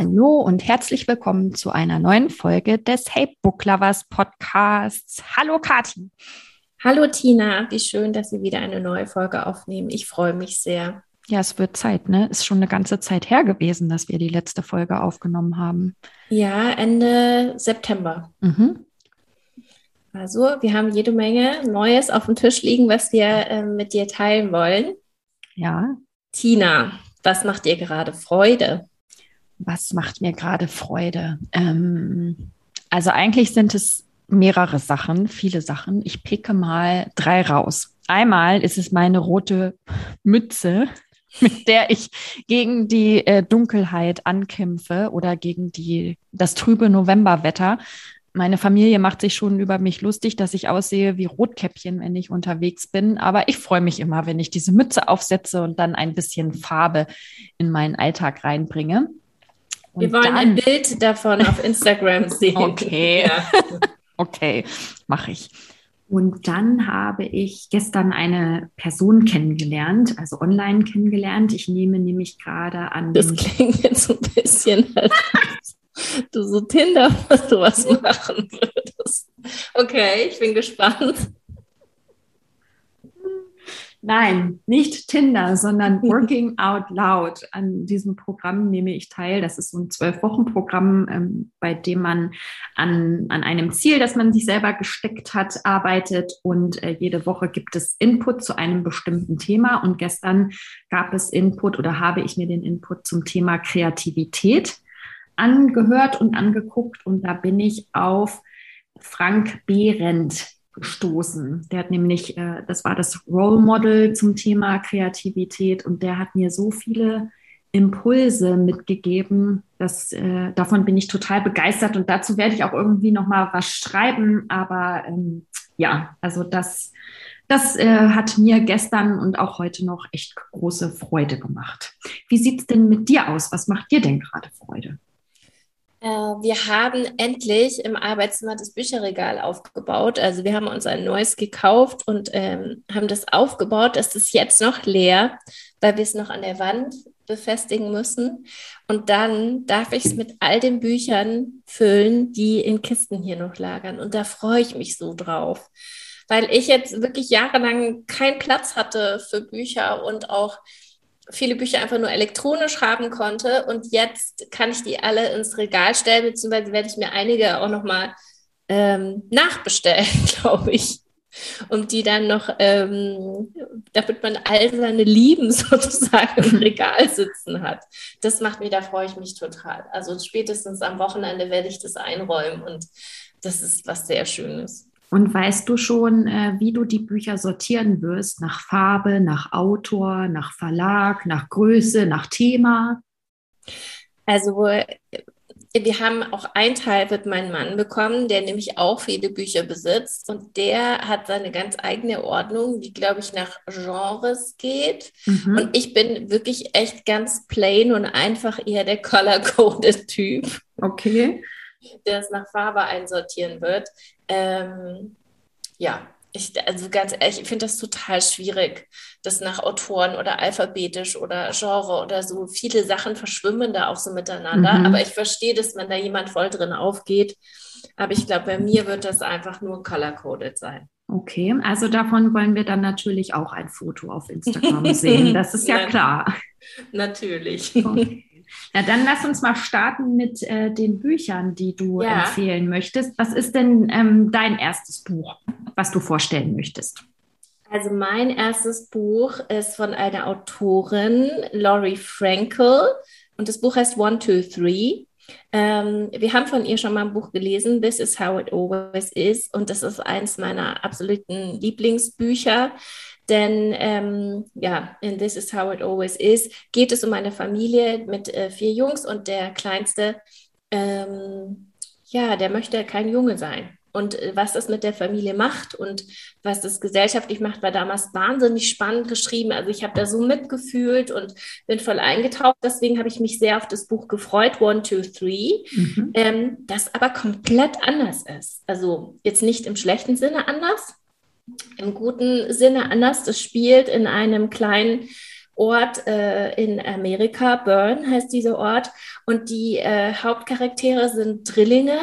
Hallo und herzlich willkommen zu einer neuen Folge des Hey Book Lovers Podcasts. Hallo Kathi. Hallo Tina, wie schön, dass Sie wieder eine neue Folge aufnehmen. Ich freue mich sehr. Ja, es wird Zeit, ne? Ist schon eine ganze Zeit her gewesen, dass wir die letzte Folge aufgenommen haben. Ja, Ende September. Mhm. Also, wir haben jede Menge Neues auf dem Tisch liegen, was wir äh, mit dir teilen wollen. Ja. Tina, was macht dir gerade Freude? Was macht mir gerade Freude? Ähm, also eigentlich sind es mehrere Sachen, viele Sachen. Ich picke mal drei raus. Einmal ist es meine rote Mütze, mit der ich gegen die äh, Dunkelheit ankämpfe oder gegen die, das trübe Novemberwetter. Meine Familie macht sich schon über mich lustig, dass ich aussehe wie Rotkäppchen, wenn ich unterwegs bin. Aber ich freue mich immer, wenn ich diese Mütze aufsetze und dann ein bisschen Farbe in meinen Alltag reinbringe. Und Wir wollen dann... ein Bild davon auf Instagram sehen. Okay. Ja. okay, mache ich. Und dann habe ich gestern eine Person kennengelernt, also online kennengelernt. Ich nehme nämlich gerade an. Das klingt jetzt so ein bisschen, als du so Tinder was machen würdest. Okay, ich bin gespannt. Nein, nicht Tinder, sondern Working Out Loud. An diesem Programm nehme ich teil. Das ist so ein Zwölf-Wochen-Programm, ähm, bei dem man an, an einem Ziel, das man sich selber gesteckt hat, arbeitet. Und äh, jede Woche gibt es Input zu einem bestimmten Thema. Und gestern gab es Input oder habe ich mir den Input zum Thema Kreativität angehört und angeguckt. Und da bin ich auf Frank Behrendt gestoßen. Der hat nämlich, äh, das war das Role Model zum Thema Kreativität und der hat mir so viele Impulse mitgegeben. dass, äh, davon bin ich total begeistert und dazu werde ich auch irgendwie noch mal was schreiben. Aber ähm, ja, also das, das äh, hat mir gestern und auch heute noch echt große Freude gemacht. Wie sieht es denn mit dir aus? Was macht dir denn gerade Freude? Äh, wir haben endlich im Arbeitszimmer das Bücherregal aufgebaut. Also wir haben uns ein neues gekauft und ähm, haben das aufgebaut. Das ist jetzt noch leer, weil wir es noch an der Wand befestigen müssen. Und dann darf ich es mit all den Büchern füllen, die in Kisten hier noch lagern. Und da freue ich mich so drauf, weil ich jetzt wirklich jahrelang keinen Platz hatte für Bücher und auch viele Bücher einfach nur elektronisch haben konnte. Und jetzt kann ich die alle ins Regal stellen, beziehungsweise werde ich mir einige auch nochmal ähm, nachbestellen, glaube ich. Um die dann noch, ähm, damit man all seine Lieben sozusagen im Regal sitzen hat. Das macht mir, da freue ich mich total. Also spätestens am Wochenende werde ich das einräumen und das ist was sehr Schönes. Und weißt du schon, äh, wie du die Bücher sortieren wirst? Nach Farbe, nach Autor, nach Verlag, nach Größe, nach Thema? Also äh, wir haben auch ein Teil wird mein Mann bekommen, der nämlich auch viele Bücher besitzt und der hat seine ganz eigene Ordnung, die glaube ich nach Genres geht. Mhm. Und ich bin wirklich echt ganz plain und einfach eher der color-coded Typ. Okay. Der es nach Farbe einsortieren wird. Ähm, ja, ich, also ganz ehrlich, ich finde das total schwierig, das nach Autoren oder alphabetisch oder Genre oder so. Viele Sachen verschwimmen da auch so miteinander. Mhm. Aber ich verstehe das, wenn da jemand voll drin aufgeht. Aber ich glaube, bei mir wird das einfach nur color-coded sein. Okay, also davon wollen wir dann natürlich auch ein Foto auf Instagram sehen. Das ist ja klar. Natürlich. Okay. Na, dann lass uns mal starten mit äh, den Büchern, die du ja. empfehlen möchtest. Was ist denn ähm, dein erstes Buch, was du vorstellen möchtest? Also mein erstes Buch ist von einer Autorin, Laurie Frankel, und das Buch heißt One, Two, Three. Ähm, wir haben von ihr schon mal ein Buch gelesen, This is How It Always Is, und das ist eins meiner absoluten Lieblingsbücher Denn ähm, ja, in This is How It Always Is geht es um eine Familie mit äh, vier Jungs und der kleinste, ähm, ja, der möchte kein Junge sein. Und äh, was das mit der Familie macht und was das gesellschaftlich macht, war damals wahnsinnig spannend geschrieben. Also ich habe da so mitgefühlt und bin voll eingetaucht. Deswegen habe ich mich sehr auf das Buch gefreut, One, Two, Three, mhm. ähm, das aber komplett anders ist. Also jetzt nicht im schlechten Sinne anders, im guten Sinne anders. Das spielt in einem kleinen Ort äh, in Amerika, Bern heißt dieser Ort. Und die äh, Hauptcharaktere sind Drillinge,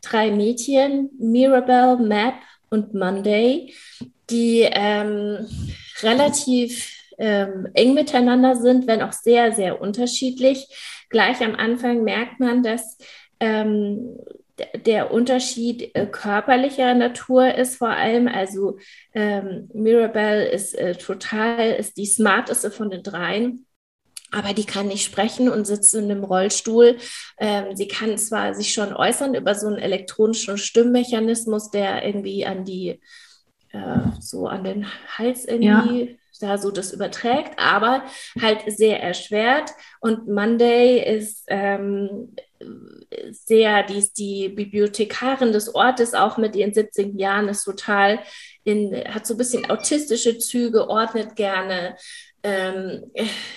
drei Mädchen, Mirabelle, Map und Monday, die ähm, relativ ähm, eng miteinander sind, wenn auch sehr, sehr unterschiedlich. Gleich am Anfang merkt man, dass ähm, der Unterschied äh, körperlicher Natur ist vor allem. Also ähm, Mirabelle ist äh, total, ist die smarteste von den dreien. Aber die kann nicht sprechen und sitzt in einem Rollstuhl. Ähm, sie kann zwar sich schon äußern über so einen elektronischen Stimmmechanismus, der irgendwie an die, äh, so an den Hals irgendwie ja da so das überträgt, aber halt sehr erschwert. Und Monday ist ähm, sehr, die ist die Bibliothekarin des Ortes, auch mit ihren 70 Jahren, ist total in, hat so ein bisschen autistische Züge, ordnet gerne, ähm,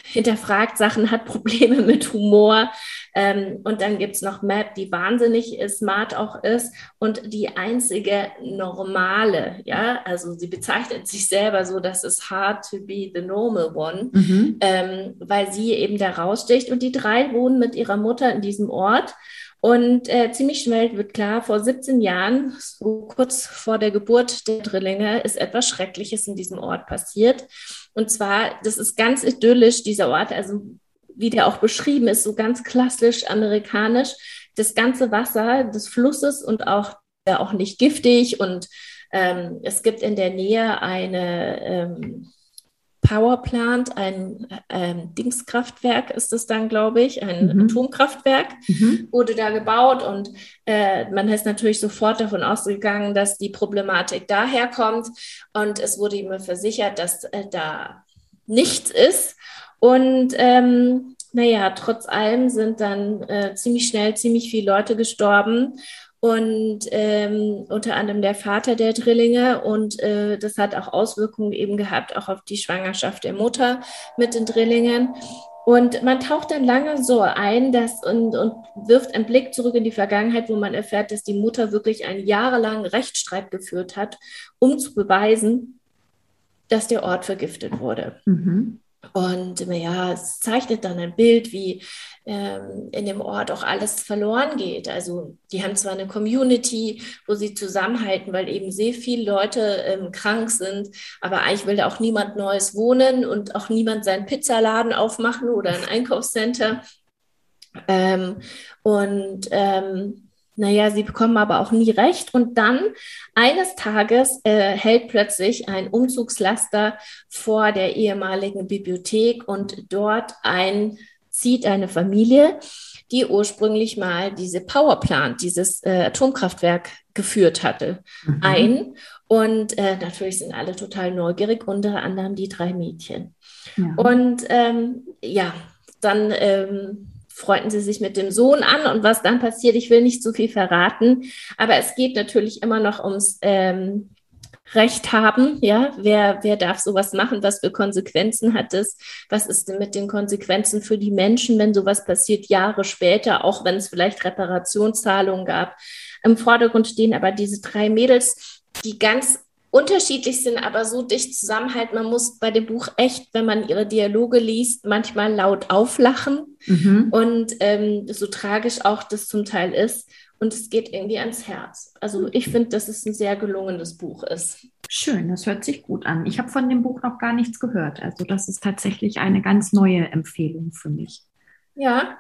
hinterfragt Sachen, hat Probleme mit Humor. Ähm, und dann gibt es noch Map, die wahnsinnig smart auch ist und die einzige normale, ja, also sie bezeichnet sich selber so, dass es hard to be the normal one, mhm. ähm, weil sie eben da raussticht. Und die drei wohnen mit ihrer Mutter in diesem Ort. Und äh, ziemlich schnell wird klar, vor 17 Jahren, so kurz vor der Geburt der Drillinge, ist etwas Schreckliches in diesem Ort passiert. Und zwar, das ist ganz idyllisch, dieser Ort, also wie der auch beschrieben ist, so ganz klassisch amerikanisch. Das ganze Wasser des Flusses und auch, ja, auch nicht giftig. Und ähm, es gibt in der Nähe eine ähm, Powerplant, ein ähm, Dingskraftwerk ist es dann, glaube ich, ein mhm. Atomkraftwerk, mhm. wurde da gebaut und äh, man ist natürlich sofort davon ausgegangen, dass die Problematik daherkommt und es wurde ihm versichert, dass äh, da nichts ist und ähm, naja, trotz allem sind dann äh, ziemlich schnell ziemlich viele Leute gestorben und ähm, unter anderem der Vater der Drillinge. Und äh, das hat auch Auswirkungen eben gehabt, auch auf die Schwangerschaft der Mutter mit den Drillingen. Und man taucht dann lange so ein dass, und, und wirft einen Blick zurück in die Vergangenheit, wo man erfährt, dass die Mutter wirklich einen jahrelangen Rechtsstreit geführt hat, um zu beweisen, dass der Ort vergiftet wurde. Mhm. Und ja, es zeichnet dann ein Bild, wie ähm, in dem Ort auch alles verloren geht. Also die haben zwar eine Community, wo sie zusammenhalten, weil eben sehr viele Leute ähm, krank sind, aber eigentlich will da auch niemand Neues wohnen und auch niemand seinen Pizzaladen aufmachen oder ein Einkaufscenter. Ähm, und ähm, naja, sie bekommen aber auch nie recht. Und dann eines Tages äh, hält plötzlich ein Umzugslaster vor der ehemaligen Bibliothek und dort ein, zieht eine Familie, die ursprünglich mal diese Powerplant, dieses äh, Atomkraftwerk geführt hatte, mhm. ein. Und äh, natürlich sind alle total neugierig, unter anderem die drei Mädchen. Ja. Und ähm, ja, dann ähm, freunden sie sich mit dem Sohn an und was dann passiert, ich will nicht zu viel verraten, aber es geht natürlich immer noch ums ähm, Recht haben, ja, wer, wer darf sowas machen, was für Konsequenzen hat es, was ist denn mit den Konsequenzen für die Menschen, wenn sowas passiert, Jahre später, auch wenn es vielleicht Reparationszahlungen gab. Im Vordergrund stehen. Aber diese drei Mädels, die ganz unterschiedlich sind, aber so dicht zusammenhalten. Man muss bei dem Buch echt, wenn man ihre Dialoge liest, manchmal laut auflachen. Mhm. Und ähm, so tragisch auch das zum Teil ist. Und es geht irgendwie ans Herz. Also ich finde, dass es ein sehr gelungenes Buch ist. Schön, das hört sich gut an. Ich habe von dem Buch noch gar nichts gehört. Also das ist tatsächlich eine ganz neue Empfehlung für mich. Ja,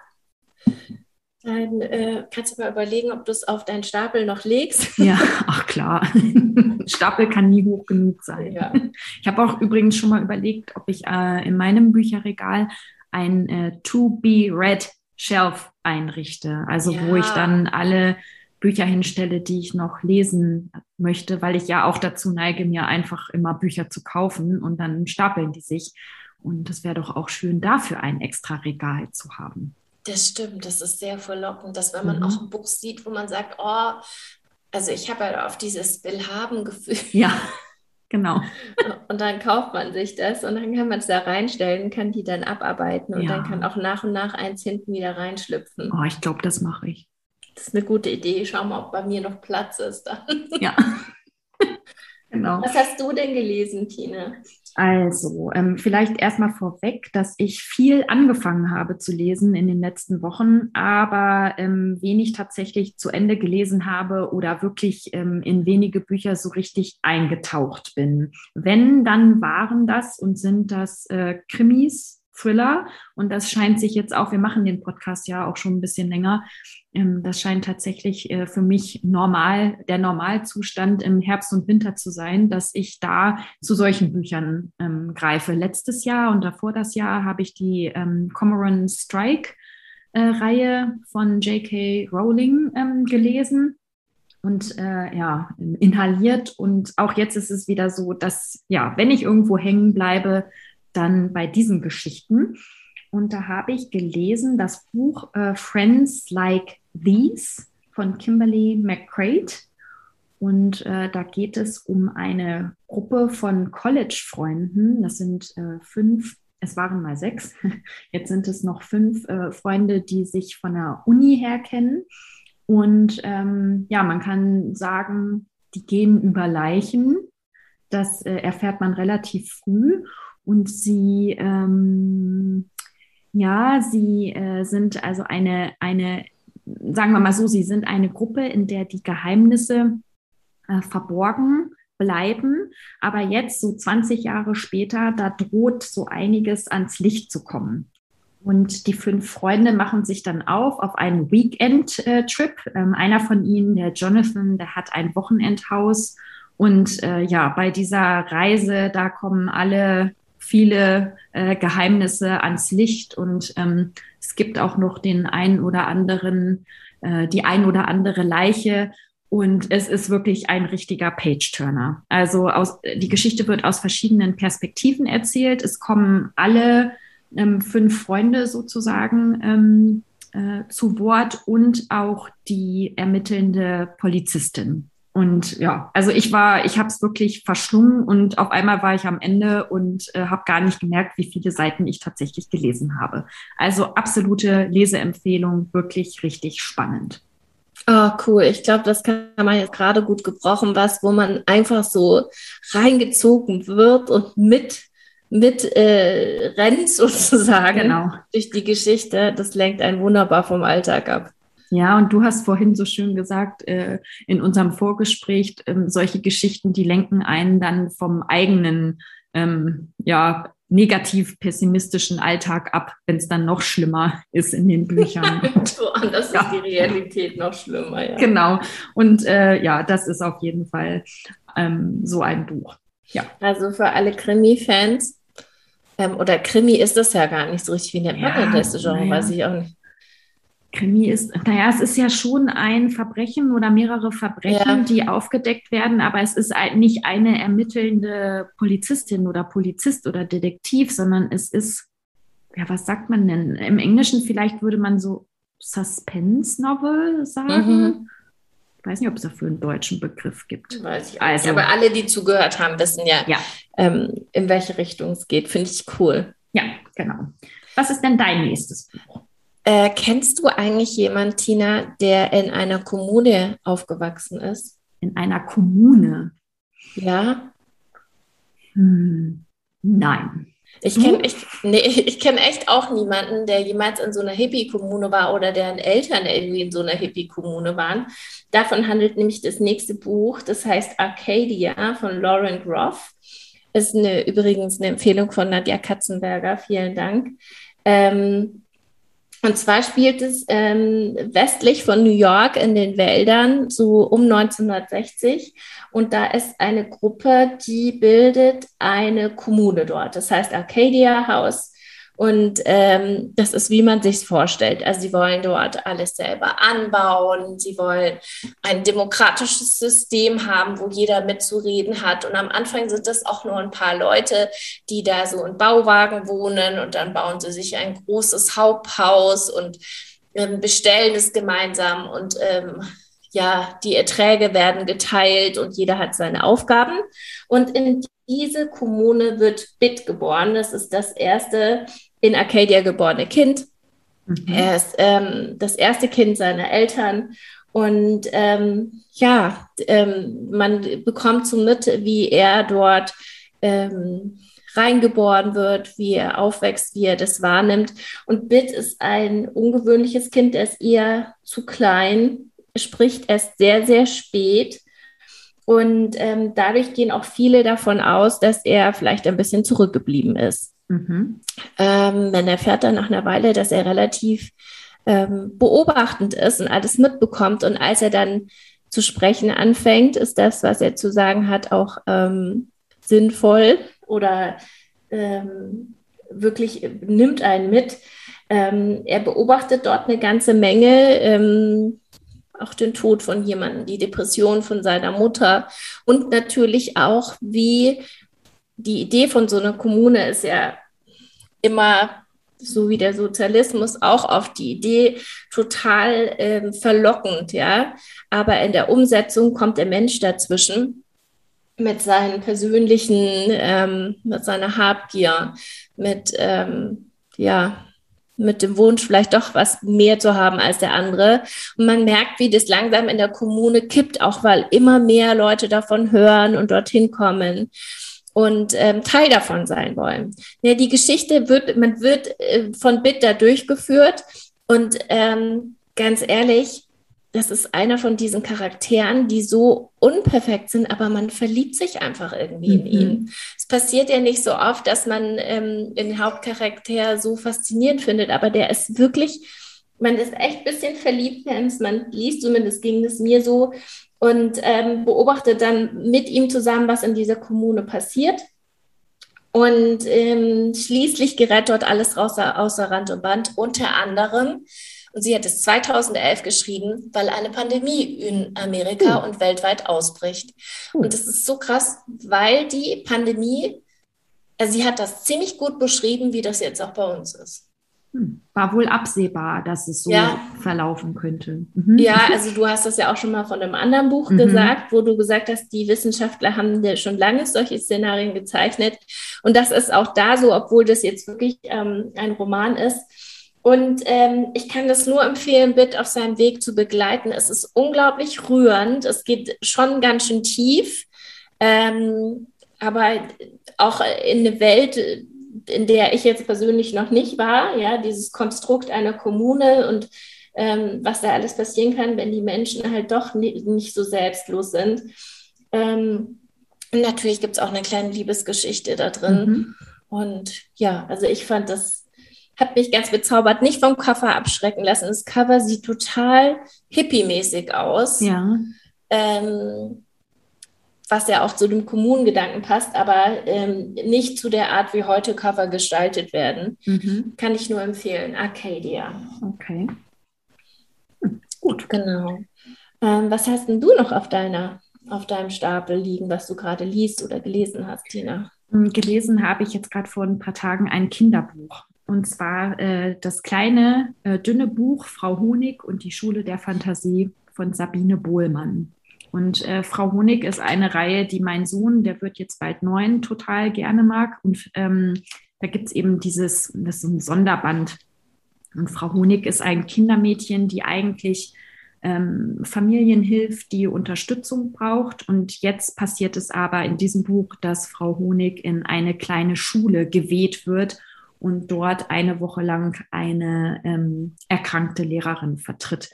dann äh, kannst du mal überlegen, ob du es auf deinen Stapel noch legst. Ja, ach klar. Stapel kann nie hoch genug sein. Ja. Ich habe auch übrigens schon mal überlegt, ob ich äh, in meinem Bücherregal ein äh, To Be Read Shelf einrichte. Also ja. wo ich dann alle Bücher hinstelle, die ich noch lesen möchte, weil ich ja auch dazu neige, mir einfach immer Bücher zu kaufen und dann stapeln die sich. Und es wäre doch auch schön, dafür ein extra Regal zu haben. Das stimmt, das ist sehr verlockend, dass wenn man mhm. auch ein Buch sieht, wo man sagt, oh, also ich habe halt auf dieses Willhaben-Gefühl. Ja, genau. Und dann kauft man sich das und dann kann man es da reinstellen, kann die dann abarbeiten und ja. dann kann auch nach und nach eins hinten wieder reinschlüpfen. Oh, ich glaube, das mache ich. Das ist eine gute Idee. Schau mal, ob bei mir noch Platz ist dann. Ja. genau. Was hast du denn gelesen, Tine? Also, ähm, vielleicht erstmal vorweg, dass ich viel angefangen habe zu lesen in den letzten Wochen, aber ähm, wenig tatsächlich zu Ende gelesen habe oder wirklich ähm, in wenige Bücher so richtig eingetaucht bin. Wenn, dann waren das und sind das äh, Krimis, Thriller. Und das scheint sich jetzt auch, wir machen den Podcast ja auch schon ein bisschen länger. Ähm, das scheint tatsächlich äh, für mich normal, der Normalzustand im Herbst und Winter zu sein, dass ich da zu solchen Büchern ähm, greife. Letztes Jahr und davor das Jahr habe ich die ähm, Cormoran Strike äh, Reihe von J.K. Rowling ähm, gelesen und äh, ja, inhaliert. Und auch jetzt ist es wieder so, dass, ja, wenn ich irgendwo hängen bleibe, dann bei diesen Geschichten. Und da habe ich gelesen das Buch äh, Friends Like These von Kimberly McCrate. Und äh, da geht es um eine Gruppe von College-Freunden. Das sind äh, fünf, es waren mal sechs. Jetzt sind es noch fünf äh, Freunde, die sich von der Uni her kennen. Und ähm, ja, man kann sagen, die gehen über Leichen. Das äh, erfährt man relativ früh. Und sie, ähm, ja, sie äh, sind also eine, eine, sagen wir mal so, sie sind eine Gruppe, in der die Geheimnisse äh, verborgen bleiben. Aber jetzt, so 20 Jahre später, da droht so einiges ans Licht zu kommen. Und die fünf Freunde machen sich dann auf auf einen Weekend-Trip. Ähm, einer von ihnen, der Jonathan, der hat ein Wochenendhaus. Und äh, ja, bei dieser Reise, da kommen alle viele äh, Geheimnisse ans Licht und ähm, es gibt auch noch den einen oder anderen, äh, die ein oder andere Leiche. Und es ist wirklich ein richtiger Page-Turner. Also aus, die Geschichte wird aus verschiedenen Perspektiven erzählt. Es kommen alle ähm, fünf Freunde sozusagen ähm, äh, zu Wort und auch die ermittelnde Polizistin. Und ja, also ich war, ich habe es wirklich verschlungen und auf einmal war ich am Ende und äh, habe gar nicht gemerkt, wie viele Seiten ich tatsächlich gelesen habe. Also absolute Leseempfehlung, wirklich richtig spannend. Oh, cool. Ich glaube, das kann man jetzt gerade gut gebrochen, was, wo man einfach so reingezogen wird und mit mit äh, rennt sozusagen genau. durch die Geschichte. Das lenkt einen wunderbar vom Alltag ab. Ja, und du hast vorhin so schön gesagt, äh, in unserem Vorgespräch, äh, solche Geschichten, die lenken einen dann vom eigenen, ähm, ja, negativ pessimistischen Alltag ab, wenn es dann noch schlimmer ist in den Büchern. Woanders ja. ist die Realität noch schlimmer, ja. Genau. Und äh, ja, das ist auf jeden Fall ähm, so ein Buch. Ja. Also für alle Krimi-Fans, ähm, oder Krimi ist das ja gar nicht so richtig, wie nennt man ja, das Genre, ja. weiß ich auch nicht. Krimi ist, naja, es ist ja schon ein Verbrechen oder mehrere Verbrechen, ja. die aufgedeckt werden, aber es ist nicht eine ermittelnde Polizistin oder Polizist oder Detektiv, sondern es ist, ja, was sagt man denn? Im Englischen vielleicht würde man so Suspense-Novel sagen. Mhm. Ich weiß nicht, ob es dafür einen deutschen Begriff gibt. Weiß ich also. Aber alle, die zugehört haben, wissen ja, ja. Ähm, in welche Richtung es geht. Finde ich cool. Ja, genau. Was ist denn dein nächstes Buch? Äh, kennst du eigentlich jemanden, Tina, der in einer Kommune aufgewachsen ist? In einer Kommune? Ja. Hm. Nein. Ich kenne echt, nee, ich kenn echt auch niemanden, der jemals in so einer Hippie-Kommune war oder deren Eltern irgendwie in so einer Hippie-Kommune waren. Davon handelt nämlich das nächste Buch, das heißt Arcadia von Lauren Groff. Ist eine, übrigens eine Empfehlung von Nadja Katzenberger, vielen Dank. Ähm, und zwar spielt es ähm, westlich von New York in den Wäldern, so um 1960. Und da ist eine Gruppe, die bildet eine Kommune dort. Das heißt Arcadia House. Und ähm, das ist, wie man sich vorstellt. Also sie wollen dort alles selber anbauen. Sie wollen ein demokratisches System haben, wo jeder mitzureden hat. Und am Anfang sind das auch nur ein paar Leute, die da so in Bauwagen wohnen. Und dann bauen sie sich ein großes Haupthaus und ähm, bestellen es gemeinsam. Und ähm, ja, die Erträge werden geteilt und jeder hat seine Aufgaben. Und in diese Kommune wird Bit geboren. Das ist das erste in Arcadia geborene Kind. Mhm. Er ist ähm, das erste Kind seiner Eltern. Und ähm, ja, ähm, man bekommt so mit, wie er dort ähm, reingeboren wird, wie er aufwächst, wie er das wahrnimmt. Und Bit ist ein ungewöhnliches Kind, der ist eher zu klein, spricht erst sehr, sehr spät. Und ähm, dadurch gehen auch viele davon aus, dass er vielleicht ein bisschen zurückgeblieben ist. Mhm. Ähm, man erfährt dann nach einer Weile, dass er relativ ähm, beobachtend ist und alles mitbekommt. Und als er dann zu sprechen anfängt, ist das, was er zu sagen hat, auch ähm, sinnvoll oder ähm, wirklich nimmt einen mit. Ähm, er beobachtet dort eine ganze Menge auch den Tod von jemandem, die Depression von seiner Mutter und natürlich auch, wie die Idee von so einer Kommune ist ja immer so wie der Sozialismus auch auf die Idee total ähm, verlockend, ja. Aber in der Umsetzung kommt der Mensch dazwischen mit seinen persönlichen, ähm, mit seiner Habgier, mit ähm, ja mit dem Wunsch, vielleicht doch was mehr zu haben als der andere. Und man merkt, wie das langsam in der Kommune kippt, auch weil immer mehr Leute davon hören und dorthin kommen und ähm, Teil davon sein wollen. Ja, die Geschichte wird, man wird äh, von Bitter durchgeführt und ähm, ganz ehrlich, das ist einer von diesen Charakteren, die so unperfekt sind, aber man verliebt sich einfach irgendwie mhm. in ihn. Es passiert ja nicht so oft, dass man ähm, den Hauptcharakter so faszinierend findet, aber der ist wirklich, man ist echt ein bisschen verliebt, man liest zumindest ging es mir so und ähm, beobachtet dann mit ihm zusammen, was in dieser Kommune passiert. Und ähm, schließlich gerät dort alles raus, außer Rand und Band, unter anderem und sie hat es 2011 geschrieben, weil eine Pandemie in Amerika mhm. und weltweit ausbricht. Mhm. Und das ist so krass, weil die Pandemie, also sie hat das ziemlich gut beschrieben, wie das jetzt auch bei uns ist. Hm. War wohl absehbar, dass es so ja. verlaufen könnte. Mhm. Ja, also du hast das ja auch schon mal von einem anderen Buch mhm. gesagt, wo du gesagt hast, die Wissenschaftler haben schon lange solche Szenarien gezeichnet. Und das ist auch da so, obwohl das jetzt wirklich ähm, ein Roman ist und ähm, ich kann das nur empfehlen, Bit auf seinem Weg zu begleiten. Es ist unglaublich rührend. Es geht schon ganz schön tief. Ähm, aber auch in eine Welt, in der ich jetzt persönlich noch nicht war, ja, dieses Konstrukt einer Kommune und ähm, was da alles passieren kann, wenn die Menschen halt doch nicht, nicht so selbstlos sind. Ähm, natürlich gibt es auch eine kleine Liebesgeschichte da drin. Mhm. Und ja, also ich fand das hat mich ganz bezaubert, nicht vom Cover abschrecken lassen. Das Cover sieht total hippie-mäßig aus. Ja. Ähm, was ja auch zu dem Kommunengedanken passt, aber ähm, nicht zu der Art, wie heute Cover gestaltet werden. Mhm. Kann ich nur empfehlen. Arcadia. Okay. Hm, gut. Genau. Ähm, was hast denn du noch auf deiner, auf deinem Stapel liegen, was du gerade liest oder gelesen hast, Tina? Hm, gelesen habe ich jetzt gerade vor ein paar Tagen ein Kinderbuch. Und zwar äh, das kleine, äh, dünne Buch Frau Honig und die Schule der Fantasie von Sabine Bohlmann. Und äh, Frau Honig ist eine Reihe, die mein Sohn, der wird jetzt bald neun, total gerne mag. Und ähm, da gibt es eben dieses, das ist ein Sonderband. Und Frau Honig ist ein Kindermädchen, die eigentlich ähm, Familien hilft, die Unterstützung braucht. Und jetzt passiert es aber in diesem Buch, dass Frau Honig in eine kleine Schule geweht wird und dort eine Woche lang eine ähm, erkrankte Lehrerin vertritt.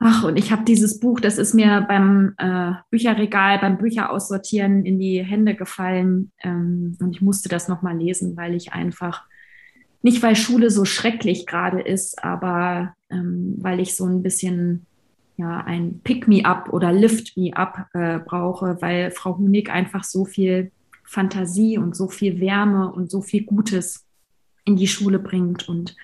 Ach, und ich habe dieses Buch, das ist mir beim äh, Bücherregal, beim Bücheraussortieren in die Hände gefallen. Ähm, und ich musste das nochmal lesen, weil ich einfach, nicht weil Schule so schrecklich gerade ist, aber ähm, weil ich so ein bisschen ja, ein Pick-me-up oder Lift-me-up äh, brauche, weil Frau Hunig einfach so viel Fantasie und so viel Wärme und so viel Gutes in die Schule bringt und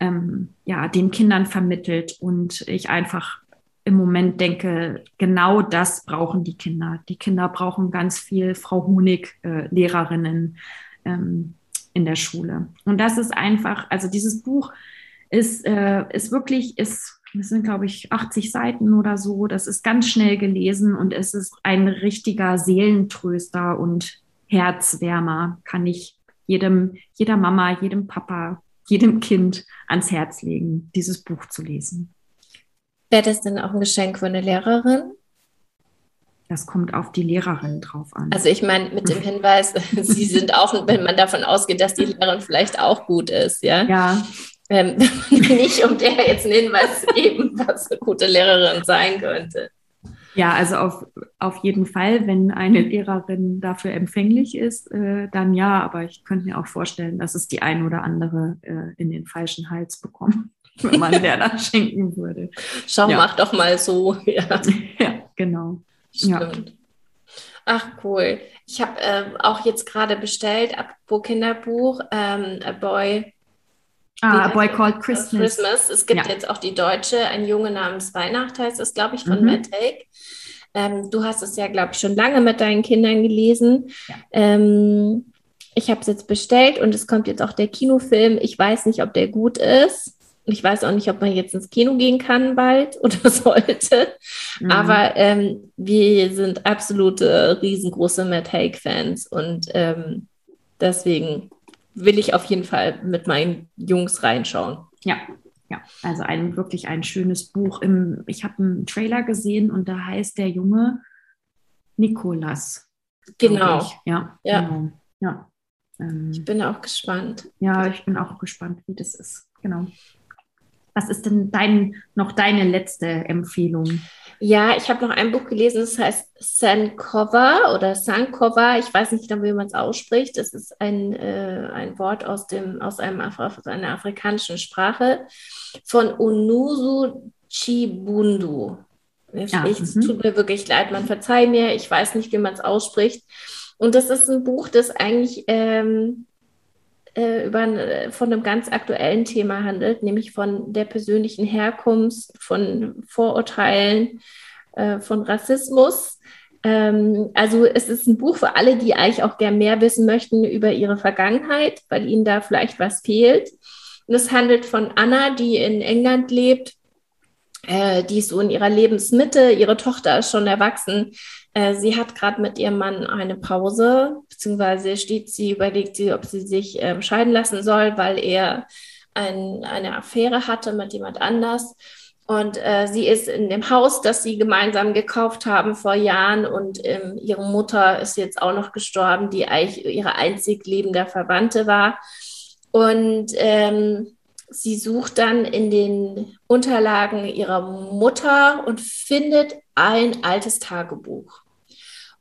ähm, ja, den Kindern vermittelt. Und ich einfach im Moment denke, genau das brauchen die Kinder. Die Kinder brauchen ganz viel Frau Honig, äh, Lehrerinnen ähm, in der Schule. Und das ist einfach, also dieses Buch ist, äh, ist wirklich, ist, das sind, glaube ich, 80 Seiten oder so. Das ist ganz schnell gelesen und es ist ein richtiger Seelentröster und Herzwärmer, kann ich jedem, jeder Mama, jedem Papa, jedem Kind ans Herz legen, dieses Buch zu lesen. Wäre das denn auch ein Geschenk für eine Lehrerin? Das kommt auf die Lehrerin drauf an. Also ich meine, mit dem Hinweis, Sie sind auch, wenn man davon ausgeht, dass die Lehrerin vielleicht auch gut ist, ja? Ja. Ähm, nicht um der jetzt einen Hinweis zu geben, was eine gute Lehrerin sein könnte. Ja, also auf, auf jeden Fall, wenn eine Lehrerin dafür empfänglich ist, äh, dann ja, aber ich könnte mir auch vorstellen, dass es die ein oder andere äh, in den falschen Hals bekommt, wenn man der dann schenken würde. Schau, ja. mach doch mal so. Ja, ja genau. Stimmt. Ja. Ach, cool. Ich habe äh, auch jetzt gerade bestellt, apropos Kinderbuch, ähm, A Boy Ah, A Boy Called Christmas. Christmas. Es gibt ja. jetzt auch die deutsche, ein Junge namens Weihnacht heißt es, glaube ich, von mhm. Matt Haig. Ähm, du hast es ja, glaube ich, schon lange mit deinen Kindern gelesen. Ja. Ähm, ich habe es jetzt bestellt und es kommt jetzt auch der Kinofilm. Ich weiß nicht, ob der gut ist. Ich weiß auch nicht, ob man jetzt ins Kino gehen kann bald oder sollte. Mhm. Aber ähm, wir sind absolute riesengroße Matt Haig-Fans und ähm, deswegen will ich auf jeden Fall mit meinen Jungs reinschauen. Ja, ja, also ein wirklich ein schönes Buch. Im, ich habe einen Trailer gesehen und da heißt der Junge Nikolas. Genau. Ja, ja. Genau. ja. Ähm, ich bin auch gespannt. Ja, ich bin auch gespannt, wie das ist. Genau. Was ist denn dein, noch deine letzte Empfehlung? Ja, ich habe noch ein Buch gelesen, das heißt Sankova oder Sankova. Ich weiß nicht genau, wie man es ausspricht. Das ist ein, äh, ein Wort aus, dem, aus, einem Af aus einer afrikanischen Sprache von Unusu Chibundu. Ja, es mhm. tut mir wirklich leid, man verzeiht mir, ich weiß nicht, wie man es ausspricht. Und das ist ein Buch, das eigentlich ähm, äh, über, äh, von einem ganz aktuellen Thema handelt, nämlich von der persönlichen Herkunft, von Vorurteilen, äh, von Rassismus. Ähm, also es ist ein Buch für alle, die eigentlich auch gern mehr wissen möchten über ihre Vergangenheit, weil ihnen da vielleicht was fehlt. Und es handelt von Anna, die in England lebt, äh, die ist so in ihrer Lebensmitte, ihre Tochter ist schon erwachsen, äh, sie hat gerade mit ihrem Mann eine Pause, beziehungsweise steht sie, überlegt sie, ob sie sich äh, scheiden lassen soll, weil er ein, eine Affäre hatte mit jemand anders. Und äh, sie ist in dem Haus, das sie gemeinsam gekauft haben vor Jahren. Und ähm, ihre Mutter ist jetzt auch noch gestorben, die eigentlich ihre einzig lebende Verwandte war. Und ähm, sie sucht dann in den Unterlagen ihrer Mutter und findet ein altes Tagebuch.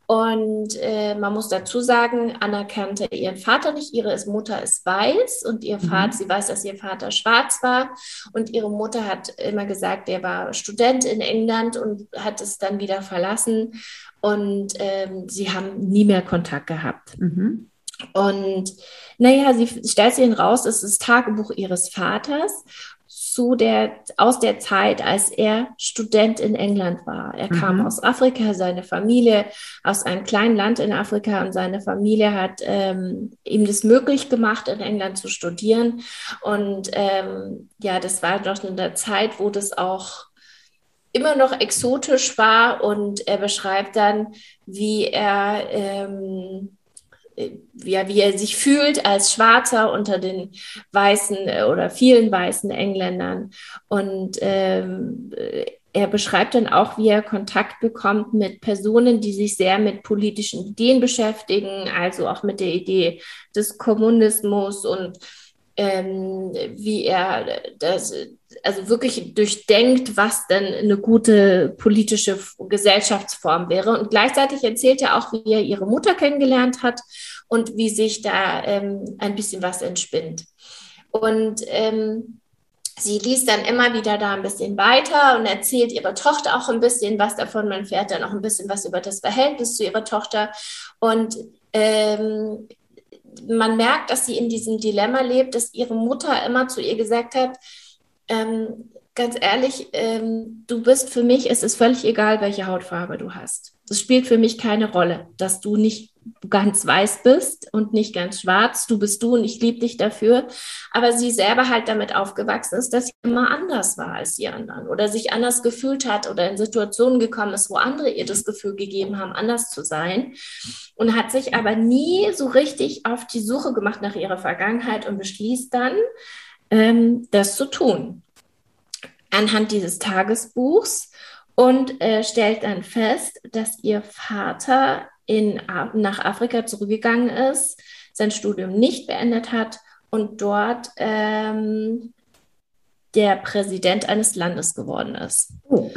Und äh, man muss dazu sagen, Anna kannte ihren Vater nicht. Ihre Mutter ist weiß und ihr Vater, mhm. sie weiß, dass ihr Vater schwarz war. Und ihre Mutter hat immer gesagt, er war Student in England und hat es dann wieder verlassen. Und ähm, sie haben nie mehr Kontakt gehabt. Mhm. Und naja, sie stellt sich raus, es ist das Tagebuch ihres Vaters zu der, aus der Zeit, als er Student in England war. Er mhm. kam aus Afrika, seine Familie aus einem kleinen Land in Afrika und seine Familie hat ähm, ihm das möglich gemacht, in England zu studieren. Und ähm, ja, das war doch in der Zeit, wo das auch immer noch exotisch war und er beschreibt dann, wie er ähm, wie, wie er sich fühlt als Schwarzer unter den weißen äh, oder vielen weißen Engländern. Und ähm, er beschreibt dann auch, wie er Kontakt bekommt mit Personen, die sich sehr mit politischen Ideen beschäftigen, also auch mit der Idee des Kommunismus und ähm, wie er das, also wirklich durchdenkt, was denn eine gute politische Gesellschaftsform wäre. Und gleichzeitig erzählt er auch, wie er ihre Mutter kennengelernt hat und wie sich da ähm, ein bisschen was entspinnt. Und ähm, sie liest dann immer wieder da ein bisschen weiter und erzählt ihrer Tochter auch ein bisschen was davon. Man fährt dann auch ein bisschen was über das Verhältnis zu ihrer Tochter. Und ähm, man merkt, dass sie in diesem Dilemma lebt, dass ihre Mutter immer zu ihr gesagt hat, ähm, ganz ehrlich, ähm, du bist für mich, es ist völlig egal, welche Hautfarbe du hast. Das spielt für mich keine Rolle, dass du nicht ganz weiß bist und nicht ganz schwarz. Du bist du und ich liebe dich dafür. Aber sie selber halt damit aufgewachsen ist, dass sie immer anders war als die anderen oder sich anders gefühlt hat oder in Situationen gekommen ist, wo andere ihr das Gefühl gegeben haben, anders zu sein. Und hat sich aber nie so richtig auf die Suche gemacht nach ihrer Vergangenheit und beschließt dann, ähm, das zu tun anhand dieses Tagesbuchs und äh, stellt dann fest, dass ihr Vater in, nach Afrika zurückgegangen ist, sein Studium nicht beendet hat und dort ähm, der Präsident eines Landes geworden ist. Oh.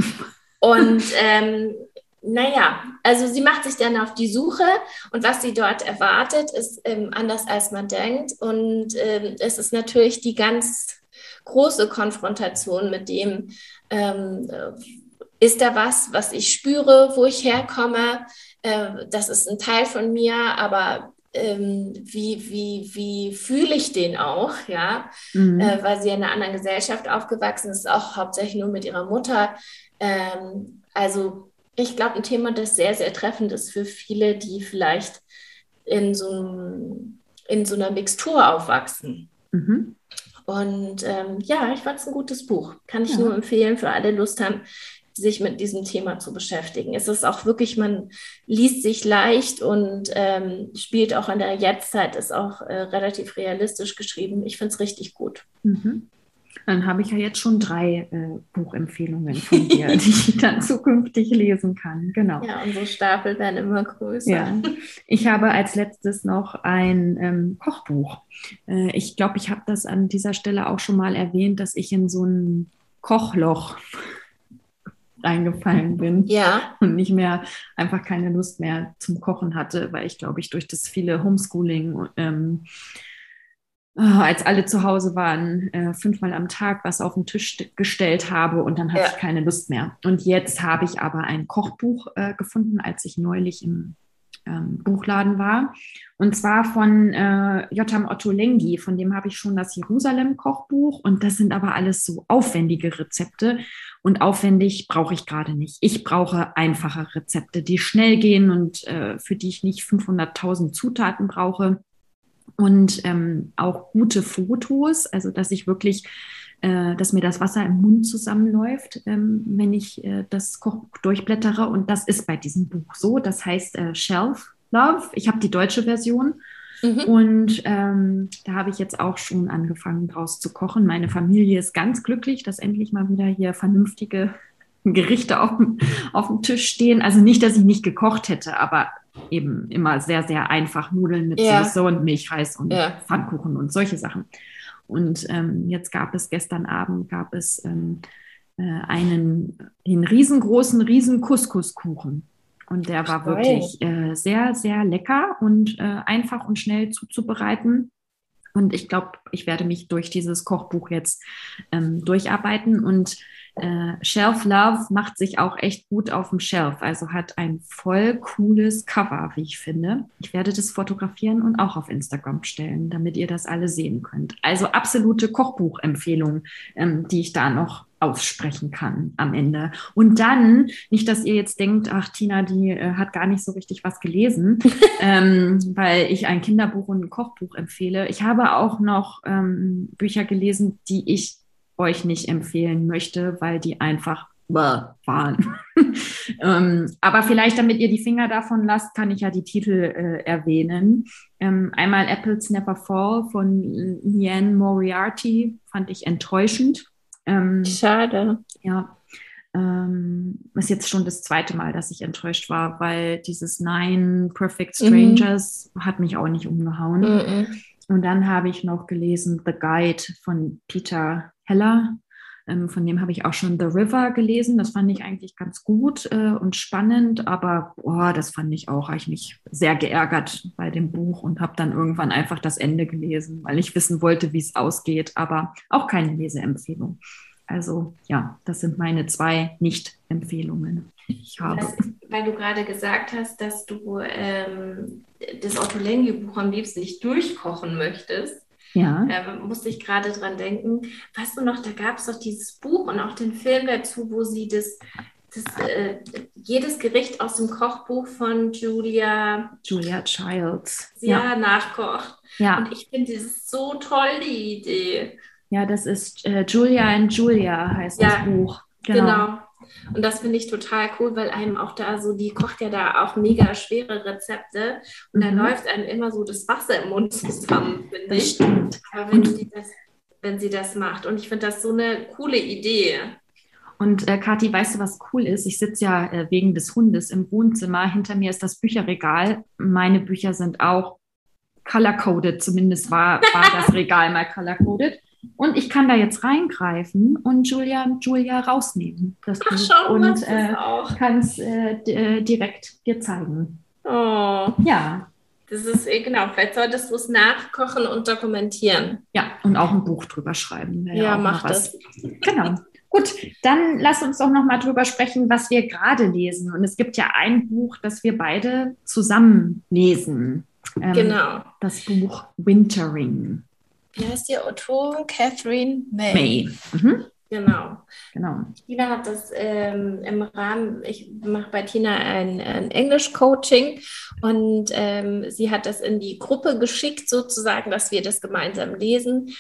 Und ähm, naja, also sie macht sich dann auf die Suche und was sie dort erwartet, ist ähm, anders als man denkt. Und ähm, es ist natürlich die ganz große Konfrontation mit dem, ähm, äh, ist da was, was ich spüre, wo ich herkomme? Äh, das ist ein Teil von mir, aber ähm, wie, wie, wie fühle ich den auch, ja, mhm. äh, weil sie in einer anderen Gesellschaft aufgewachsen ist, auch hauptsächlich nur mit ihrer Mutter. Ähm, also ich glaube, ein Thema, das sehr, sehr treffend ist für viele, die vielleicht in so, in so einer Mixtur aufwachsen. Mhm. Und ähm, ja, ich fand es ein gutes Buch. Kann ich ja. nur empfehlen für alle Lust haben, sich mit diesem Thema zu beschäftigen. Es ist auch wirklich, man liest sich leicht und ähm, spielt auch in der Jetztzeit, ist auch äh, relativ realistisch geschrieben. Ich finde es richtig gut. Mhm. Dann habe ich ja jetzt schon drei äh, Buchempfehlungen von dir, die ich dann zukünftig lesen kann. Genau. Ja, unsere Stapel werden immer größer. Ja. Ich habe als letztes noch ein ähm, Kochbuch. Äh, ich glaube, ich habe das an dieser Stelle auch schon mal erwähnt, dass ich in so ein Kochloch reingefallen bin ja. und nicht mehr einfach keine Lust mehr zum Kochen hatte, weil ich glaube ich durch das viele Homeschooling ähm, als alle zu Hause waren, äh, fünfmal am Tag was auf den Tisch gestellt habe und dann hatte ja. ich keine Lust mehr. Und jetzt habe ich aber ein Kochbuch äh, gefunden, als ich neulich im ähm, Buchladen war. Und zwar von äh, Jotam Otto Lengi, von dem habe ich schon das Jerusalem-Kochbuch. Und das sind aber alles so aufwendige Rezepte. Und aufwendig brauche ich gerade nicht. Ich brauche einfache Rezepte, die schnell gehen und äh, für die ich nicht 500.000 Zutaten brauche und ähm, auch gute Fotos, also dass ich wirklich, äh, dass mir das Wasser im Mund zusammenläuft, ähm, wenn ich äh, das Kochbuch durchblättere. Und das ist bei diesem Buch so. Das heißt äh, Shelf Love. Ich habe die deutsche Version. Mhm. Und ähm, da habe ich jetzt auch schon angefangen, draus zu kochen. Meine Familie ist ganz glücklich, dass endlich mal wieder hier vernünftige Gerichte auf dem, auf dem Tisch stehen. Also nicht, dass ich nicht gekocht hätte, aber eben immer sehr, sehr einfach Nudeln mit ja. Soße und Milchreis und ja. Pfannkuchen und solche Sachen. Und ähm, jetzt gab es gestern Abend gab es ähm, äh, einen, einen riesengroßen, riesen Couscous-Kuchen. Und der war wirklich äh, sehr, sehr lecker und äh, einfach und schnell zuzubereiten. Und ich glaube, ich werde mich durch dieses Kochbuch jetzt ähm, durcharbeiten. Und äh, Shelf Love macht sich auch echt gut auf dem Shelf, also hat ein voll cooles Cover, wie ich finde. Ich werde das fotografieren und auch auf Instagram stellen, damit ihr das alle sehen könnt. Also absolute Kochbuchempfehlung, ähm, die ich da noch aussprechen kann am Ende. Und dann, nicht, dass ihr jetzt denkt, ach, Tina, die äh, hat gar nicht so richtig was gelesen, ähm, weil ich ein Kinderbuch und ein Kochbuch empfehle. Ich habe auch noch ähm, Bücher gelesen, die ich euch nicht empfehlen möchte, weil die einfach waren. ähm, aber vielleicht, damit ihr die Finger davon lasst, kann ich ja die Titel äh, erwähnen. Ähm, einmal Apples Never Fall von Liane Moriarty fand ich enttäuschend. Ähm, Schade. Ja. Ähm, ist jetzt schon das zweite Mal, dass ich enttäuscht war, weil dieses Nine Perfect mhm. Strangers mhm. hat mich auch nicht umgehauen. Mhm. Und dann habe ich noch gelesen The Guide von Peter Heller. Ähm, von dem habe ich auch schon The River gelesen. Das fand ich eigentlich ganz gut äh, und spannend, aber oh, das fand ich auch, habe ich mich sehr geärgert bei dem Buch und habe dann irgendwann einfach das Ende gelesen, weil ich wissen wollte, wie es ausgeht, aber auch keine Leseempfehlung. Also ja, das sind meine zwei Nicht-Empfehlungen. Ich habe. Das, weil du gerade gesagt hast, dass du ähm, das Otto Lengi-Buch am liebsten nicht durchkochen möchtest. Ja. Ähm, musste ich gerade dran denken. Weißt du noch, da gab es doch dieses Buch und auch den Film dazu, wo sie das, das äh, jedes Gericht aus dem Kochbuch von Julia Julia Childs ja, ja. nachkocht. Ja. Und ich finde das so toll, die Idee. Ja, das ist äh, Julia and Julia heißt ja, das Buch. Genau. genau. Und das finde ich total cool, weil einem auch da so, die kocht ja da auch mega schwere Rezepte und mhm. da läuft einem immer so das Wasser im Mund zusammen, finde ich. Aber wenn sie, das, wenn sie das macht. Und ich finde das so eine coole Idee. Und äh, Kathi, weißt du, was cool ist? Ich sitze ja äh, wegen des Hundes im Wohnzimmer. Hinter mir ist das Bücherregal. Meine Bücher sind auch color-coded. Zumindest war, war das Regal mal color-coded. Und ich kann da jetzt reingreifen und Julia, Julia rausnehmen. Das Ach, schau, und äh, kann es äh, äh, direkt dir zeigen. Oh. Ja. Das ist eh genau. Vielleicht solltest du es nachkochen und dokumentieren. Ja, und auch ein Buch drüber schreiben. Ja, ja mach das. Genau. Gut, dann lass uns doch noch mal drüber sprechen, was wir gerade lesen. Und es gibt ja ein Buch, das wir beide zusammen lesen. Ähm, genau. Das Buch Wintering wie heißt die Autorin? Catherine May. May. Mhm. Genau. genau. Tina hat das ähm, im Rahmen, ich mache bei Tina ein, ein Englisch-Coaching und ähm, sie hat das in die Gruppe geschickt, sozusagen, dass wir das gemeinsam lesen.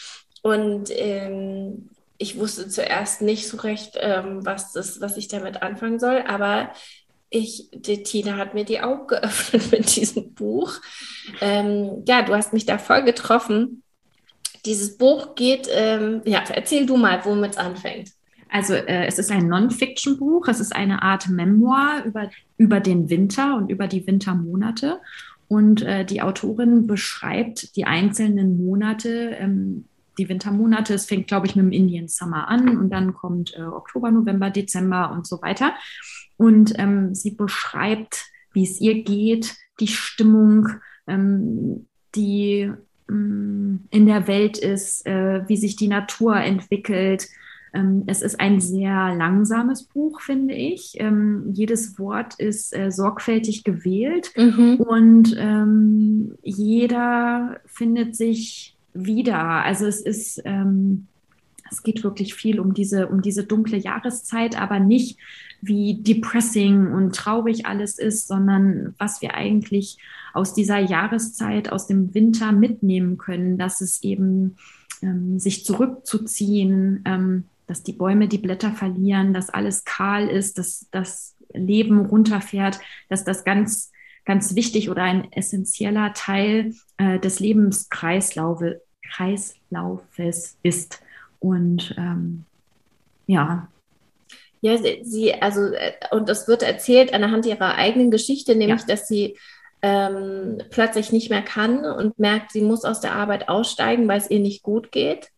Und ähm, ich wusste zuerst nicht so recht, ähm, was, das, was ich damit anfangen soll, aber ich, die Tina hat mir die Augen geöffnet mit diesem Buch. Ähm, ja, du hast mich da voll getroffen dieses Buch geht, ähm, ja, erzähl du mal, womit es anfängt. Also äh, es ist ein Non-Fiction-Buch, es ist eine Art Memoir über, über den Winter und über die Wintermonate. Und äh, die Autorin beschreibt die einzelnen Monate, ähm, die Wintermonate. Es fängt, glaube ich, mit dem Indian Summer an und dann kommt äh, Oktober, November, Dezember und so weiter. Und ähm, sie beschreibt, wie es ihr geht, die Stimmung, ähm, die in der Welt ist, äh, wie sich die Natur entwickelt. Ähm, es ist ein sehr langsames Buch, finde ich. Ähm, jedes Wort ist äh, sorgfältig gewählt mhm. und ähm, jeder findet sich wieder. Also es ist, ähm, es geht wirklich viel um diese, um diese dunkle Jahreszeit, aber nicht wie depressing und traurig alles ist, sondern was wir eigentlich aus dieser Jahreszeit, aus dem Winter mitnehmen können, dass es eben ähm, sich zurückzuziehen, ähm, dass die Bäume die Blätter verlieren, dass alles kahl ist, dass das Leben runterfährt, dass das ganz, ganz wichtig oder ein essentieller Teil äh, des Lebenskreislaufes ist. Und ähm, ja, ja, sie, also, äh, und das wird erzählt anhand ihrer eigenen Geschichte, nämlich, ja. dass sie ähm, plötzlich nicht mehr kann und merkt, sie muss aus der Arbeit aussteigen, weil es ihr nicht gut geht.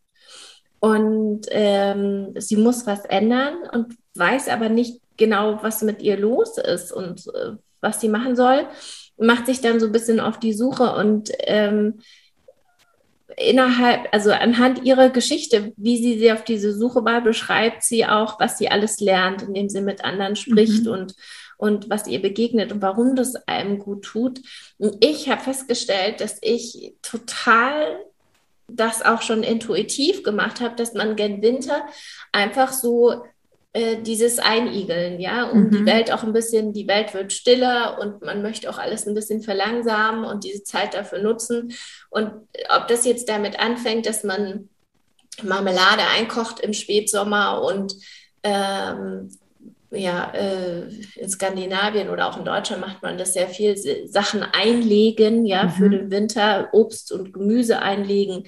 Und ähm, sie muss was ändern und weiß aber nicht genau, was mit ihr los ist und äh, was sie machen soll. Macht sich dann so ein bisschen auf die Suche und ähm, innerhalb, also anhand ihrer Geschichte, wie sie, sie auf diese Suche war, beschreibt sie auch, was sie alles lernt, indem sie mit anderen spricht mhm. und, und was ihr begegnet und warum das einem gut tut. Und ich habe festgestellt, dass ich total das auch schon intuitiv gemacht habe, dass man gen Winter einfach so äh, dieses Einigeln, ja, um mhm. die Welt auch ein bisschen, die Welt wird stiller und man möchte auch alles ein bisschen verlangsamen und diese Zeit dafür nutzen. Und ob das jetzt damit anfängt, dass man Marmelade einkocht im Spätsommer und ähm, ja, äh, in Skandinavien oder auch in Deutschland macht man das sehr viel, Sachen einlegen, ja, mhm. für den Winter, Obst und Gemüse einlegen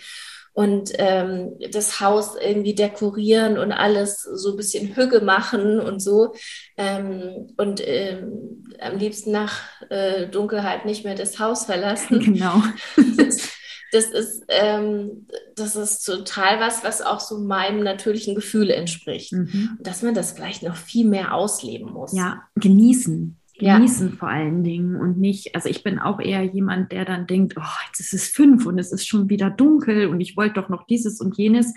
und ähm, das Haus irgendwie dekorieren und alles so ein bisschen Hüge machen und so. Ähm, und ähm, am liebsten nach äh, Dunkelheit nicht mehr das Haus verlassen. Genau. das, das ist, ähm, das ist total was, was auch so meinem natürlichen Gefühl entspricht. Mhm. Dass man das vielleicht noch viel mehr ausleben muss. Ja, genießen genießen ja. vor allen Dingen und nicht, also ich bin auch eher jemand, der dann denkt, oh, jetzt ist es fünf und es ist schon wieder dunkel und ich wollte doch noch dieses und jenes,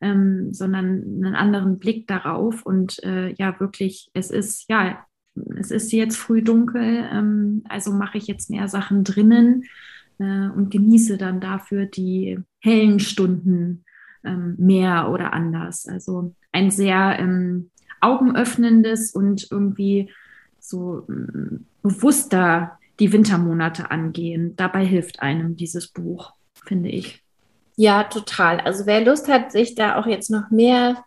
ähm, sondern einen anderen Blick darauf und äh, ja, wirklich, es ist, ja, es ist jetzt früh dunkel, ähm, also mache ich jetzt mehr Sachen drinnen äh, und genieße dann dafür die hellen Stunden ähm, mehr oder anders. Also ein sehr ähm, augenöffnendes und irgendwie so ähm, bewusster die Wintermonate angehen. Dabei hilft einem dieses Buch, finde ich. Ja, total. Also wer Lust hat, sich da auch jetzt noch mehr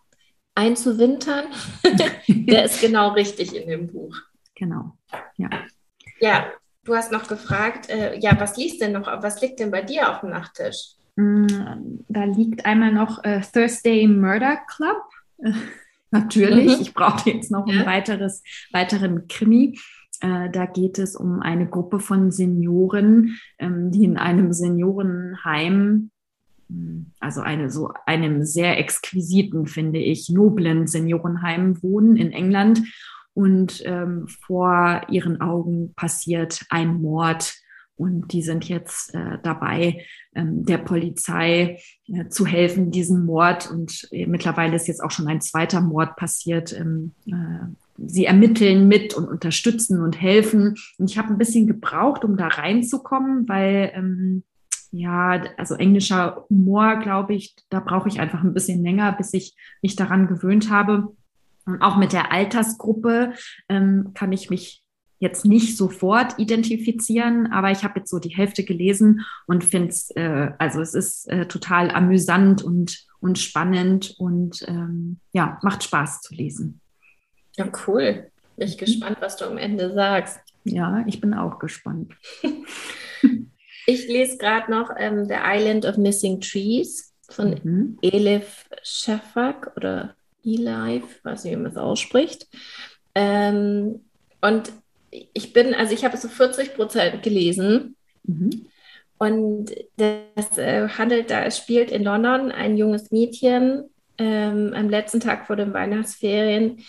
einzuwintern, der ist genau richtig in dem Buch. Genau. Ja. Ja, du hast noch gefragt, äh, ja, was liest denn noch, was liegt denn bei dir auf dem Nachttisch? Mm, da liegt einmal noch äh, Thursday Murder Club. Natürlich, mhm. ich brauche jetzt noch ja. ein weiteres, weiteren Krimi. Äh, da geht es um eine Gruppe von Senioren, ähm, die in einem Seniorenheim, hm, also eine, so einem sehr exquisiten, finde ich, noblen Seniorenheim wohnen in England. Und ähm, vor ihren Augen passiert ein Mord. Und die sind jetzt äh, dabei, ähm, der Polizei äh, zu helfen, diesen Mord. Und äh, mittlerweile ist jetzt auch schon ein zweiter Mord passiert ähm, äh, sie ermitteln mit und unterstützen und helfen. Und ich habe ein bisschen gebraucht, um da reinzukommen, weil ähm, ja, also englischer Humor, glaube ich, da brauche ich einfach ein bisschen länger, bis ich mich daran gewöhnt habe. Auch mit der Altersgruppe ähm, kann ich mich jetzt nicht sofort identifizieren, aber ich habe jetzt so die Hälfte gelesen und finde es, äh, also es ist äh, total amüsant und, und spannend und ähm, ja, macht Spaß zu lesen. Ja, cool. Bin ich mhm. gespannt, was du am Ende sagst. Ja, ich bin auch gespannt. ich lese gerade noch ähm, The Island of Missing Trees von mhm. Elif Shafak oder Elif, weiß nicht, wie man es ausspricht. Ähm, und ich bin, also ich habe so 40 Prozent gelesen. Mhm. Und das äh, handelt da, es spielt in London ein junges Mädchen ähm, am letzten Tag vor den Weihnachtsferien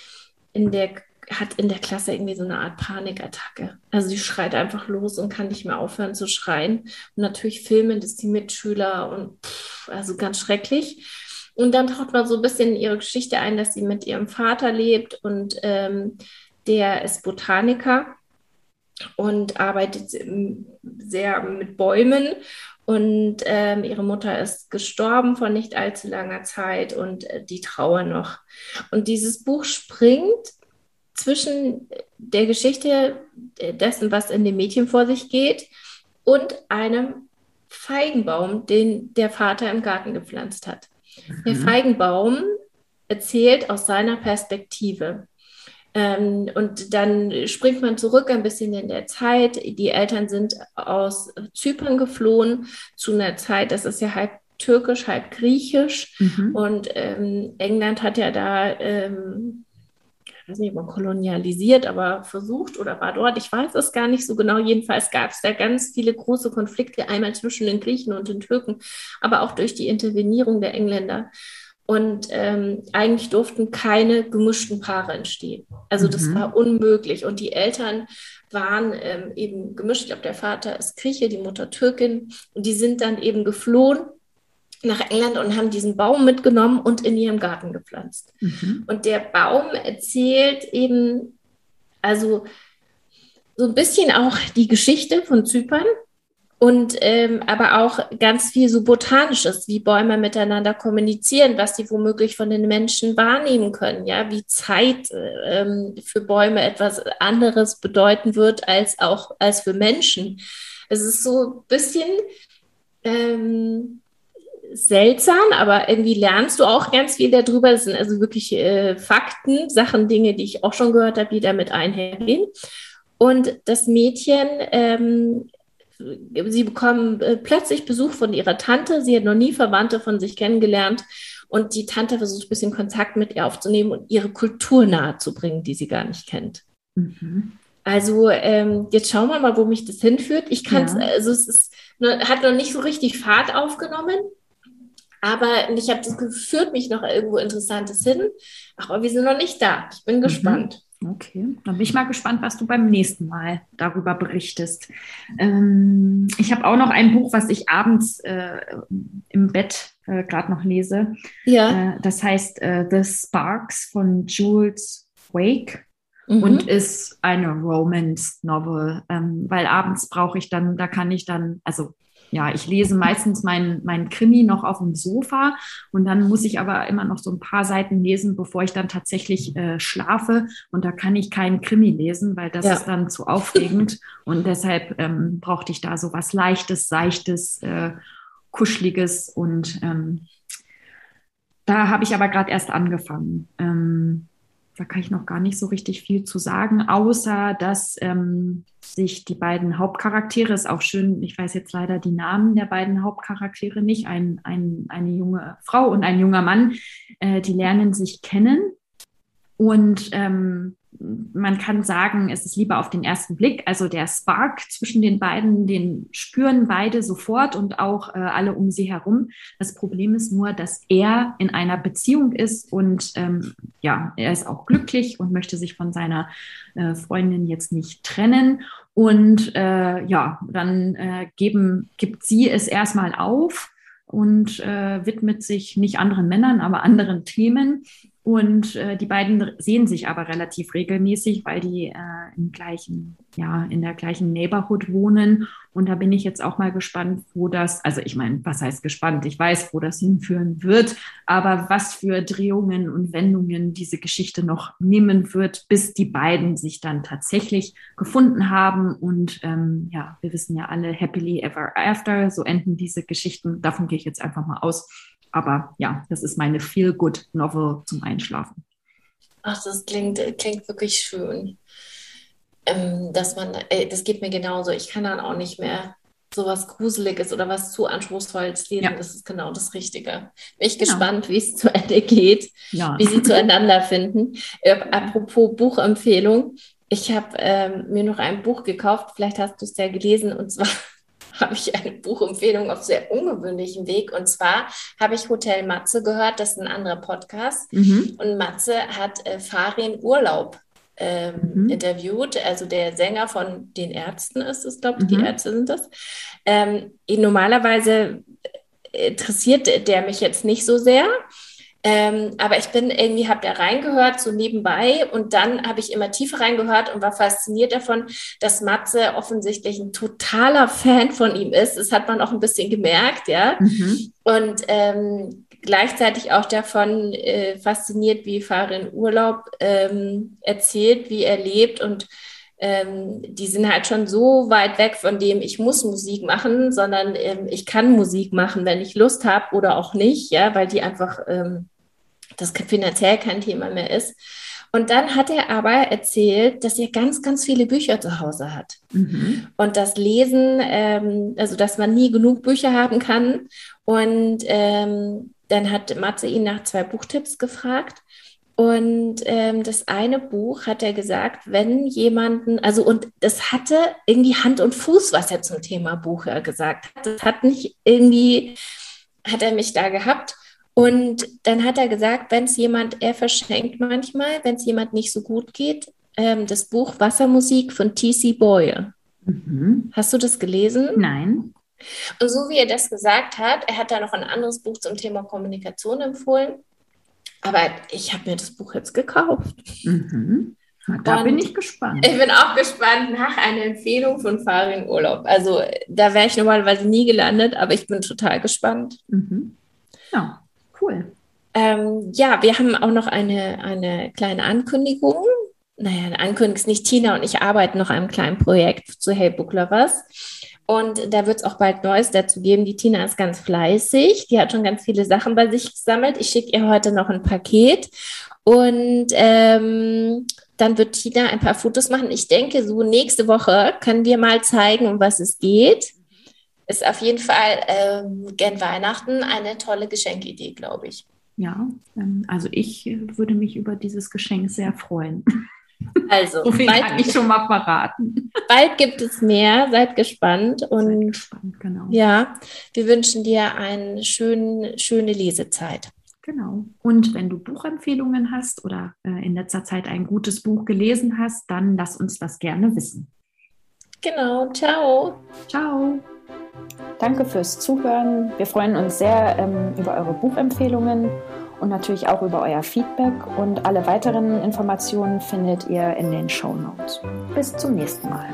in der hat in der Klasse irgendwie so eine Art Panikattacke. Also sie schreit einfach los und kann nicht mehr aufhören zu schreien. Und natürlich filmen das die Mitschüler und pff, also ganz schrecklich. Und dann taucht man so ein bisschen in ihre Geschichte ein, dass sie mit ihrem Vater lebt und ähm, der ist Botaniker und arbeitet sehr mit Bäumen. Und ähm, ihre Mutter ist gestorben vor nicht allzu langer Zeit und äh, die Trauer noch. Und dieses Buch springt zwischen der Geschichte dessen, was in dem Mädchen vor sich geht, und einem Feigenbaum, den der Vater im Garten gepflanzt hat. Mhm. Der Feigenbaum erzählt aus seiner Perspektive. Ähm, und dann springt man zurück ein bisschen in der Zeit. Die Eltern sind aus Zypern geflohen zu einer Zeit, das ist ja halb türkisch, halb griechisch. Mhm. Und ähm, England hat ja da, ähm, ich weiß nicht, ob man kolonialisiert, aber versucht oder war dort, ich weiß es gar nicht so genau. Jedenfalls gab es da ganz viele große Konflikte, einmal zwischen den Griechen und den Türken, aber auch durch die Intervenierung der Engländer. Und ähm, eigentlich durften keine gemischten Paare entstehen. Also das mhm. war unmöglich. Und die Eltern waren ähm, eben gemischt. Ich glaube, der Vater ist Grieche, die Mutter Türkin. Und die sind dann eben geflohen nach England und haben diesen Baum mitgenommen und in ihrem Garten gepflanzt. Mhm. Und der Baum erzählt eben, also so ein bisschen auch die Geschichte von Zypern, und ähm, aber auch ganz viel so Botanisches, wie Bäume miteinander kommunizieren, was sie womöglich von den Menschen wahrnehmen können, ja, wie Zeit ähm, für Bäume etwas anderes bedeuten wird als auch als für Menschen. Es ist so ein bisschen ähm, seltsam, aber irgendwie lernst du auch ganz viel darüber. Das sind also wirklich äh, Fakten, Sachen, Dinge, die ich auch schon gehört habe, die damit einhergehen. Und das Mädchen ähm, sie bekommen äh, plötzlich Besuch von ihrer Tante. Sie hat noch nie Verwandte von sich kennengelernt. Und die Tante versucht ein bisschen Kontakt mit ihr aufzunehmen und ihre Kultur nahezubringen, die sie gar nicht kennt. Mhm. Also ähm, jetzt schauen wir mal, wo mich das hinführt. Ich kann ja. also es ist, hat noch nicht so richtig Fahrt aufgenommen, aber ich habe das geführt mich noch irgendwo Interessantes hin. Aber wir sind noch nicht da. Ich bin mhm. Okay, dann bin ich mal gespannt, was du beim nächsten Mal darüber berichtest. Ähm, ich habe auch noch ein Buch, was ich abends äh, im Bett äh, gerade noch lese. Ja. Äh, das heißt äh, The Sparks von Jules Wake. mhm. und ist eine Romance-Novel, ähm, weil abends brauche ich dann, da kann ich dann, also ja, ich lese meistens meinen mein Krimi noch auf dem Sofa und dann muss ich aber immer noch so ein paar Seiten lesen, bevor ich dann tatsächlich äh, schlafe. Und da kann ich keinen Krimi lesen, weil das ja. ist dann zu aufregend. und deshalb ähm, brauchte ich da so was Leichtes, Seichtes, äh, Kuscheliges. Und ähm, da habe ich aber gerade erst angefangen. Ähm, da kann ich noch gar nicht so richtig viel zu sagen, außer dass ähm, sich die beiden Hauptcharaktere, ist auch schön, ich weiß jetzt leider die Namen der beiden Hauptcharaktere nicht, ein, ein, eine junge Frau und ein junger Mann, äh, die lernen sich kennen. Und ähm, man kann sagen, es ist lieber auf den ersten Blick. Also der Spark zwischen den beiden, den spüren beide sofort und auch äh, alle um sie herum. Das Problem ist nur, dass er in einer Beziehung ist und ähm, ja, er ist auch glücklich und möchte sich von seiner äh, Freundin jetzt nicht trennen. Und äh, ja, dann äh, geben, gibt sie es erstmal auf und äh, widmet sich nicht anderen Männern, aber anderen Themen. Und äh, die beiden sehen sich aber relativ regelmäßig, weil die äh, im gleichen, ja, in der gleichen Neighborhood wohnen. Und da bin ich jetzt auch mal gespannt, wo das, also ich meine, was heißt gespannt? Ich weiß, wo das hinführen wird, aber was für Drehungen und Wendungen diese Geschichte noch nehmen wird, bis die beiden sich dann tatsächlich gefunden haben. Und ähm, ja, wir wissen ja alle, happily ever after, so enden diese Geschichten. Davon gehe ich jetzt einfach mal aus. Aber ja, das ist meine Feel-Good-Novel zum Einschlafen. Ach, das klingt, klingt wirklich schön. Ähm, dass man, äh, das geht mir genauso. Ich kann dann auch nicht mehr so was Gruseliges oder was zu Anspruchsvolles lesen. Ja. Das ist genau das Richtige. Bin ich genau. gespannt, wie es zu Ende geht, ja. wie sie zueinander finden. Äh, apropos Buchempfehlung. Ich habe ähm, mir noch ein Buch gekauft, vielleicht hast du es ja gelesen, und zwar habe ich eine Buchempfehlung auf sehr ungewöhnlichen Weg. Und zwar habe ich Hotel Matze gehört, das ist ein anderer Podcast. Mhm. Und Matze hat äh, Farin Urlaub ähm, mhm. interviewt, also der Sänger von den Ärzten ist es, glaube ich, mhm. die Ärzte sind das. Ähm, normalerweise interessiert der mich jetzt nicht so sehr. Ähm, aber ich bin irgendwie, habe da reingehört, so nebenbei und dann habe ich immer tiefer reingehört und war fasziniert davon, dass Matze offensichtlich ein totaler Fan von ihm ist. Das hat man auch ein bisschen gemerkt, ja. Mhm. Und ähm, gleichzeitig auch davon äh, fasziniert, wie Farin Urlaub ähm, erzählt, wie er lebt und ähm, die sind halt schon so weit weg von dem, ich muss Musik machen, sondern ähm, ich kann Musik machen, wenn ich Lust habe oder auch nicht, ja, weil die einfach ähm, das finanziell kein Thema mehr ist. Und dann hat er aber erzählt, dass er ganz, ganz viele Bücher zu Hause hat. Mhm. Und das Lesen, ähm, also dass man nie genug Bücher haben kann. Und ähm, dann hat Matze ihn nach zwei Buchtipps gefragt. Und ähm, das eine Buch hat er gesagt, wenn jemanden, also und das hatte irgendwie Hand und Fuß, was er zum Thema Buch gesagt hat. Das hat nicht irgendwie, hat er mich da gehabt. Und dann hat er gesagt, wenn es jemand, er verschenkt manchmal, wenn es jemand nicht so gut geht, ähm, das Buch Wassermusik von T.C. Boyle. Mhm. Hast du das gelesen? Nein. Und so wie er das gesagt hat, er hat da noch ein anderes Buch zum Thema Kommunikation empfohlen. Aber ich habe mir das Buch jetzt gekauft. Mhm. Da und bin ich gespannt. Ich bin auch gespannt nach einer Empfehlung von Farin Urlaub. Also da wäre ich normalerweise nie gelandet, aber ich bin total gespannt. Mhm. Ja, cool. Ähm, ja, wir haben auch noch eine, eine kleine Ankündigung. Naja, eine Ankündigung ist nicht Tina und ich arbeiten noch an einem kleinen Projekt zu Hey Book Lovers. Und da wird es auch bald Neues dazu geben. Die Tina ist ganz fleißig. Die hat schon ganz viele Sachen bei sich gesammelt. Ich schicke ihr heute noch ein Paket. Und ähm, dann wird Tina ein paar Fotos machen. Ich denke, so nächste Woche können wir mal zeigen, um was es geht. Ist auf jeden Fall ähm, gern Weihnachten eine tolle Geschenkidee, glaube ich. Ja, ähm, also ich würde mich über dieses Geschenk sehr freuen. Also, so viel bald, kann ich schon mal verraten. Bald gibt es mehr, seid gespannt. Und seid gespannt, genau. ja, wir wünschen dir eine schön, schöne Lesezeit. Genau. Und wenn du Buchempfehlungen hast oder äh, in letzter Zeit ein gutes Buch gelesen hast, dann lass uns das gerne wissen. Genau. Ciao. Ciao. Danke fürs Zuhören. Wir freuen uns sehr ähm, über eure Buchempfehlungen und natürlich auch über euer Feedback. Und alle weiteren Informationen findet ihr in den Show Notes. Bis zum nächsten Mal.